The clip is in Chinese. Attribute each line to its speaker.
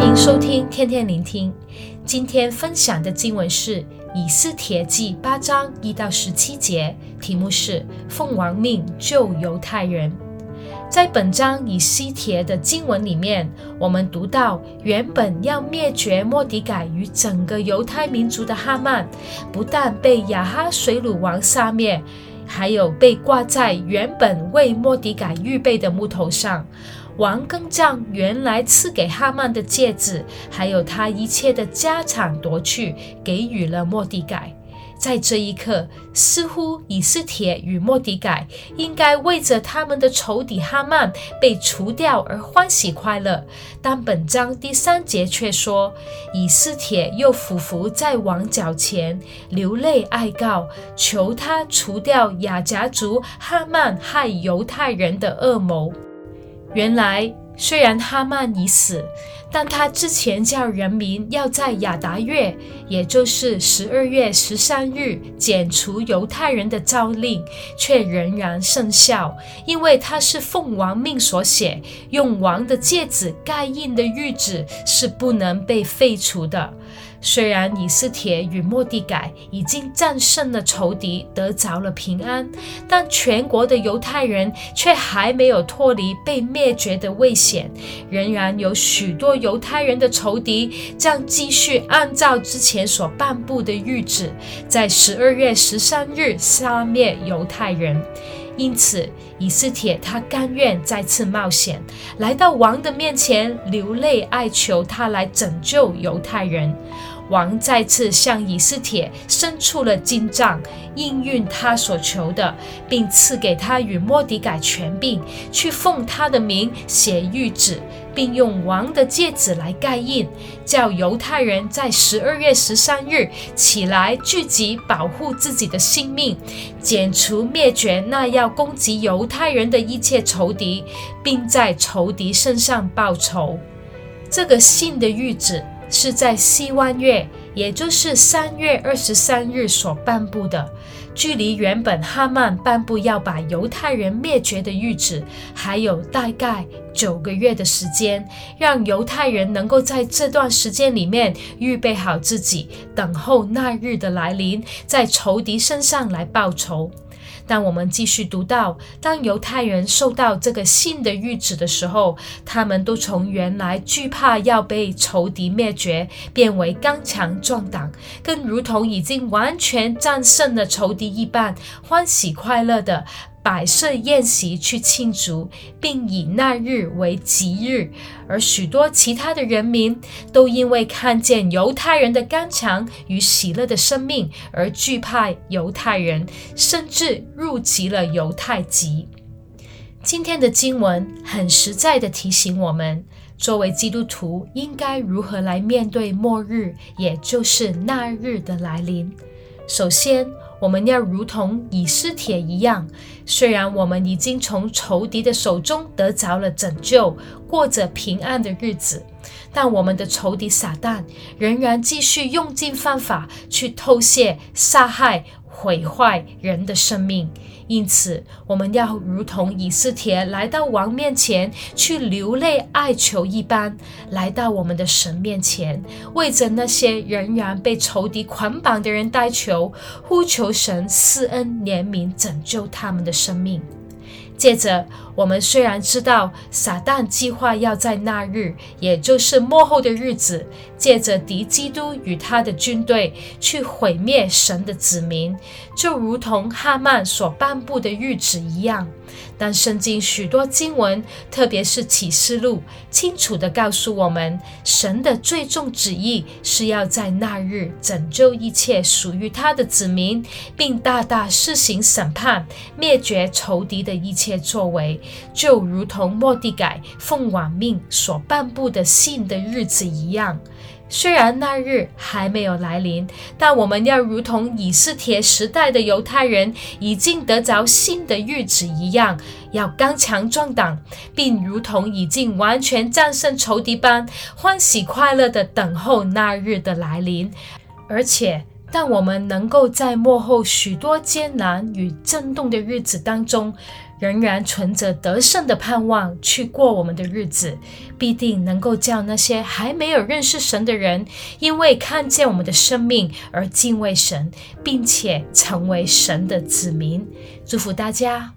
Speaker 1: 欢迎收听天天聆听。今天分享的经文是《以斯帖记》八章一到十七节，题目是“奉王命救犹太人”。在本章以斯帖的经文里面，我们读到，原本要灭绝末底改与整个犹太民族的哈曼，不但被亚哈水鲁王杀灭，还有被挂在原本为末底改预备的木头上。王更将原来赐给哈曼的戒指，还有他一切的家产夺去，给予了莫底改。在这一刻，似乎以斯帖与末底改应该为着他们的仇敌哈曼被除掉而欢喜快乐，但本章第三节却说，以斯帖又俯伏在王脚前，流泪哀告，求他除掉雅甲族哈曼害犹太人的恶谋。原来，虽然哈曼已死，但他之前叫人民要在亚达月，也就是十二月十三日剪除犹太人的诏令，却仍然生效，因为他是奉王命所写，用王的戒指盖印的谕旨是不能被废除的。虽然以斯帖与末底改已经战胜了仇敌，得着了平安，但全国的犹太人却还没有脱离被灭绝的危险。仍然有许多犹太人的仇敌将继续按照之前所颁布的谕旨，在十二月十三日杀灭犹太人。因此，以斯帖他甘愿再次冒险，来到王的面前，流泪哀求他来拯救犹太人。王再次向以斯帖伸出了金杖，应允他所求的，并赐给他与末底改权柄，去奉他的名写谕旨，并用王的戒指来盖印，叫犹太人在十二月十三日起来聚集，保护自己的性命，剪除灭绝那要攻击犹太人的一切仇敌，并在仇敌身上报仇。这个信的谕旨。是在西湾月，也就是三月二十三日所颁布的，距离原本哈曼颁布要把犹太人灭绝的諭旨，还有大概九个月的时间，让犹太人能够在这段时间里面预备好自己，等候那日的来临，在仇敌身上来报仇。当我们继续读到，当犹太人受到这个信的谕旨的时候，他们都从原来惧怕要被仇敌灭绝，变为刚强壮胆，更如同已经完全战胜了仇敌一般，欢喜快乐的。摆设宴席去庆祝，并以那日为吉日，而许多其他的人民都因为看见犹太人的刚强与喜乐的生命而惧怕犹太人，甚至入籍了犹太籍。今天的经文很实在地提醒我们，作为基督徒应该如何来面对末日，也就是那日的来临。首先，我们要如同以斯帖一样，虽然我们已经从仇敌的手中得着了拯救，过着平安的日子，但我们的仇敌撒旦仍然继续用尽方法去偷窃、杀害。毁坏人的生命，因此我们要如同以斯帖来到王面前去流泪哀求一般，来到我们的神面前，为着那些仍然被仇敌捆绑的人代求，呼求神赐恩怜悯，拯救他们的生命。接着，我们虽然知道撒旦计划要在那日，也就是末后的日子，借着敌基督与他的军队去毁灭神的子民，就如同哈曼所颁布的谕旨一样。但圣经许多经文，特别是启示录，清楚地告诉我们，神的最终旨意是要在那日拯救一切属于他的子民，并大大施行审判，灭绝仇敌的一切作为，就如同末底改奉王命所颁布的信的日子一样。虽然那日还没有来临，但我们要如同以斯帖时代的犹太人已经得着新的日子一样，要刚强壮胆，并如同已经完全战胜仇敌般，欢喜快乐地等候那日的来临。而且，当我们能够在幕后许多艰难与震动的日子当中，仍然存着得胜的盼望去过我们的日子，必定能够叫那些还没有认识神的人，因为看见我们的生命而敬畏神，并且成为神的子民。祝福大家。